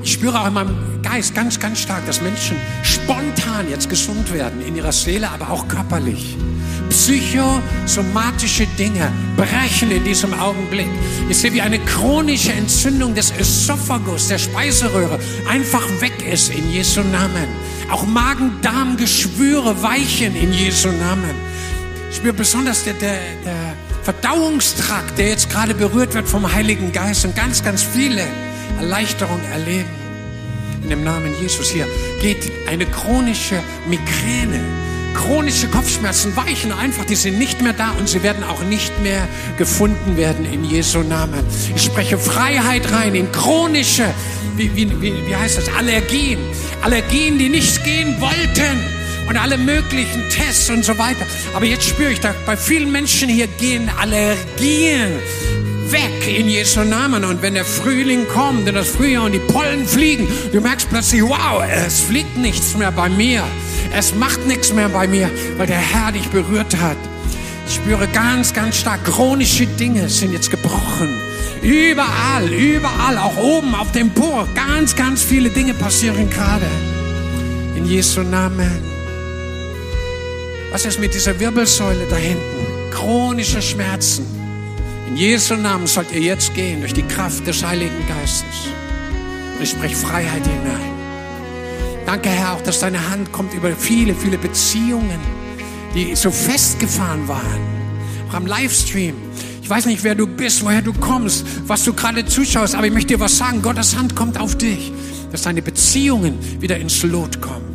Ich spüre auch in meinem Geist ganz, ganz stark, dass Menschen spontan jetzt gesund werden, in ihrer Seele, aber auch körperlich. Psychosomatische Dinge brechen in diesem Augenblick. Ich sehe, wie eine chronische Entzündung des Esophagus, der Speiseröhre, einfach weg ist in Jesu Namen. Auch Magen-Darm-Geschwüre weichen in Jesu Namen. Ich spüre besonders der, der, der Verdauungstrakt, der jetzt gerade berührt wird vom Heiligen Geist und ganz, ganz viele Erleichterungen erleben. In dem Namen Jesus hier geht eine chronische Migräne, chronische Kopfschmerzen weichen einfach, die sind nicht mehr da und sie werden auch nicht mehr gefunden werden in Jesu Namen. Ich spreche Freiheit rein in chronische, wie, wie, wie, wie heißt das, Allergien. Allergien, die nicht gehen wollten und alle möglichen Tests und so weiter. Aber jetzt spüre ich, da bei vielen Menschen hier gehen Allergien weg in Jesu Namen. Und wenn der Frühling kommt und das Frühjahr und die Pollen fliegen, du merkst plötzlich, wow, es fliegt nichts mehr bei mir. Es macht nichts mehr bei mir, weil der Herr dich berührt hat. Ich spüre ganz, ganz stark, chronische Dinge sind jetzt gebrochen. Überall, überall, auch oben auf dem Po, ganz, ganz viele Dinge passieren gerade. In Jesu Namen. Was ist mit dieser Wirbelsäule da hinten? Chronische Schmerzen. In Jesu Namen sollt ihr jetzt gehen durch die Kraft des Heiligen Geistes. Und ich spreche Freiheit hinein. Danke, Herr, auch dass deine Hand kommt über viele, viele Beziehungen, die so festgefahren waren. Auch am Livestream. Ich weiß nicht, wer du bist, woher du kommst, was du gerade zuschaust, aber ich möchte dir was sagen. Gottes Hand kommt auf dich, dass deine Beziehungen wieder ins Lot kommen.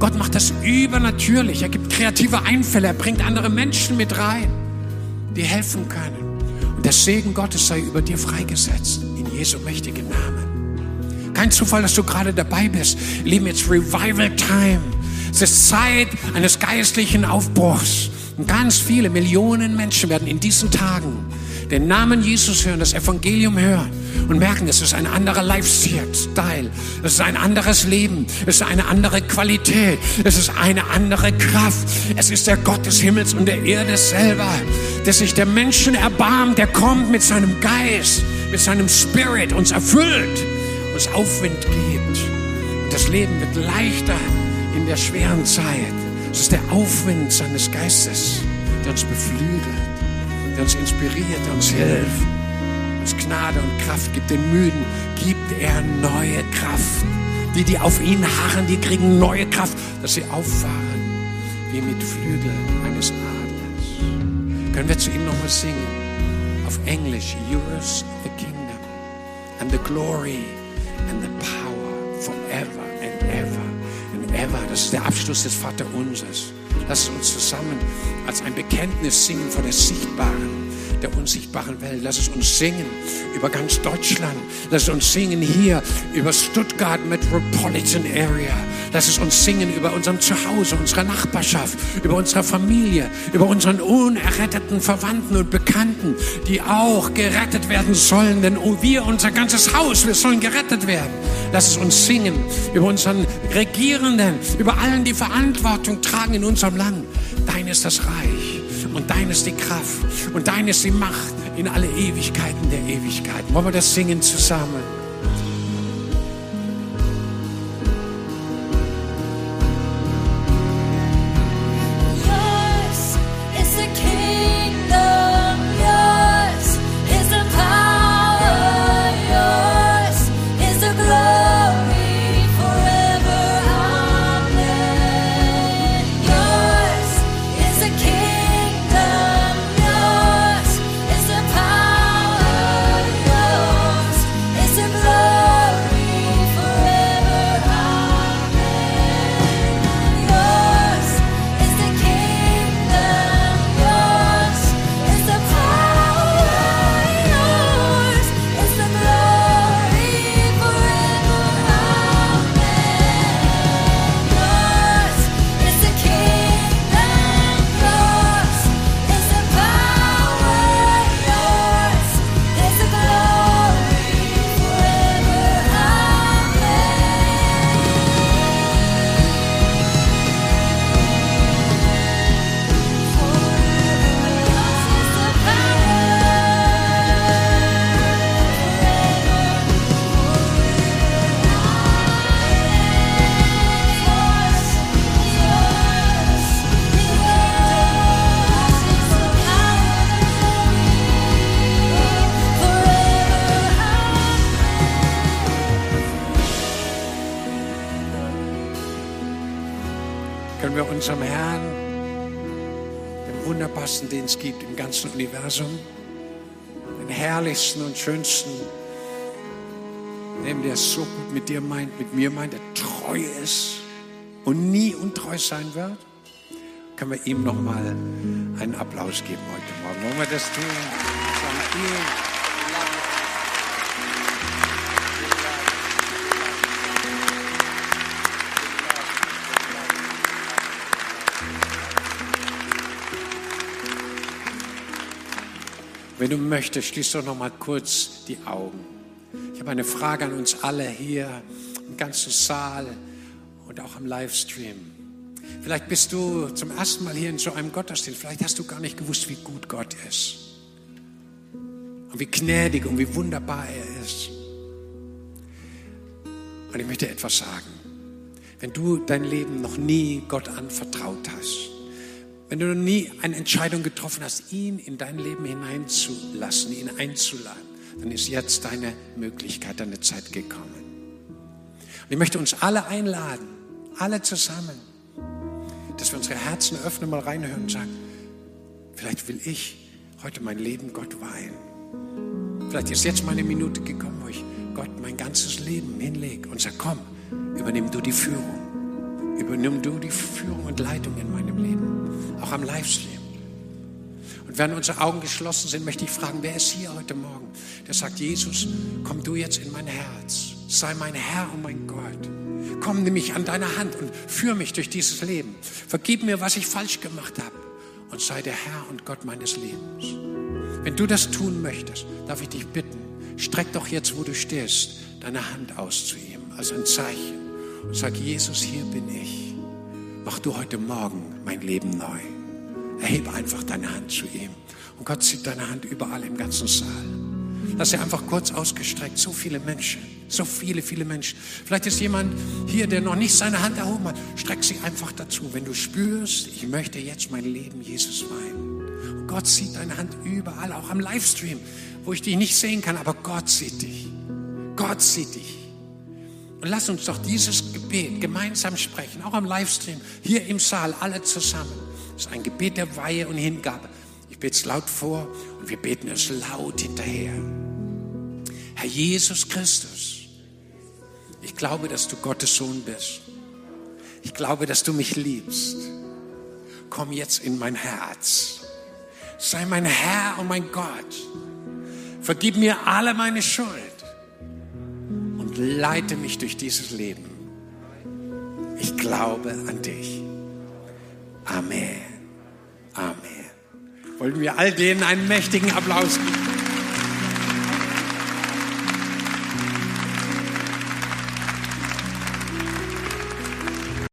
Gott macht das übernatürlich. Er gibt kreative Einfälle. Er bringt andere Menschen mit rein, die helfen können. Und der Segen Gottes sei über dir freigesetzt. In Jesu mächtigen Namen. Kein Zufall, dass du gerade dabei bist. Lieben jetzt Revival Time. Es ist Zeit eines geistlichen Aufbruchs. Und ganz viele Millionen Menschen werden in diesen Tagen den Namen Jesus hören, das Evangelium hören und merken, es ist ein anderer Lifestyle, es ist ein anderes Leben, es ist eine andere Qualität, es ist eine andere Kraft. Es ist der Gott des Himmels und der Erde selber, der sich der Menschen erbarmt, der kommt mit seinem Geist, mit seinem Spirit, uns erfüllt, uns Aufwind gibt. Und das Leben wird leichter in der schweren Zeit. Es ist der Aufwind seines Geistes, der uns beflügelt, uns inspiriert, uns hilft, uns Gnade und Kraft gibt. Den Müden gibt er neue Kraft. Die, die auf ihn harren, die kriegen neue Kraft, dass sie auffahren wie mit Flügeln eines Adlers. Können wir zu ihm nochmal singen? Auf Englisch, yours the kingdom and the glory and the power forever and ever and ever. Das ist der Abschluss des Vaterunsers. Lass uns zusammen als ein Bekenntnis singen vor der sichtbaren der unsichtbaren Welt. Lass es uns singen über ganz Deutschland. Lass es uns singen hier über Stuttgart Metropolitan Area. Lass es uns singen über unserem Zuhause, unserer Nachbarschaft, über unsere Familie, über unseren unerretteten Verwandten und Bekannten, die auch gerettet werden sollen. Denn wir, unser ganzes Haus, wir sollen gerettet werden. Lass es uns singen über unseren Regierenden, über allen, die Verantwortung tragen in unserem Land. Dein ist das Reich dein ist die Kraft und dein ist die Macht in alle Ewigkeiten der Ewigkeiten. Wollen wir das singen zusammen? Den es gibt im ganzen Universum, den herrlichsten und schönsten, dem der es so gut mit dir meint, mit mir meint, der treu ist und nie untreu sein wird, können wir ihm nochmal einen Applaus geben heute Morgen. Wollen wir das tun? Sagen, Wenn du möchtest, schließ doch noch mal kurz die Augen. Ich habe eine Frage an uns alle hier im ganzen Saal und auch am Livestream. Vielleicht bist du zum ersten Mal hier in so einem Gottesdienst. Vielleicht hast du gar nicht gewusst, wie gut Gott ist. Und wie gnädig und wie wunderbar er ist. Und ich möchte etwas sagen. Wenn du dein Leben noch nie Gott anvertraut hast, wenn du noch nie eine Entscheidung getroffen hast, ihn in dein Leben hineinzulassen, ihn einzuladen, dann ist jetzt deine Möglichkeit, deine Zeit gekommen. Und ich möchte uns alle einladen, alle zusammen, dass wir unsere Herzen öffnen, mal reinhören und sagen, vielleicht will ich heute mein Leben Gott weihen. Vielleicht ist jetzt meine Minute gekommen, wo ich Gott mein ganzes Leben hinlege und sage, komm, übernimm du die Führung. Übernimm du die Führung und Leitung in meinem Leben, auch am Livestream. Und während unsere Augen geschlossen sind, möchte ich fragen, wer ist hier heute Morgen, der sagt, Jesus, komm du jetzt in mein Herz, sei mein Herr und mein Gott. Komm, nimm mich an deine Hand und führ mich durch dieses Leben. Vergib mir, was ich falsch gemacht habe und sei der Herr und Gott meines Lebens. Wenn du das tun möchtest, darf ich dich bitten, streck doch jetzt, wo du stehst, deine Hand aus zu ihm als ein Zeichen und sag, Jesus, hier bin ich. Mach du heute Morgen mein Leben neu. Erhebe einfach deine Hand zu ihm. Und Gott sieht deine Hand überall im ganzen Saal. Lass sie einfach kurz ausgestreckt. So viele Menschen, so viele, viele Menschen. Vielleicht ist jemand hier, der noch nicht seine Hand erhoben hat. Streck sie einfach dazu. Wenn du spürst, ich möchte jetzt mein Leben Jesus weihen. Und Gott sieht deine Hand überall, auch am Livestream, wo ich dich nicht sehen kann, aber Gott sieht dich. Gott sieht dich. Und lass uns doch dieses Gebet gemeinsam sprechen, auch am Livestream, hier im Saal, alle zusammen. Das ist ein Gebet der Weihe und Hingabe. Ich bete es laut vor und wir beten es laut hinterher. Herr Jesus Christus, ich glaube, dass du Gottes Sohn bist. Ich glaube, dass du mich liebst. Komm jetzt in mein Herz. Sei mein Herr und mein Gott. Vergib mir alle meine Schuld leite mich durch dieses Leben. Ich glaube an dich. Amen. Amen. Wollen wir all denen einen mächtigen Applaus geben?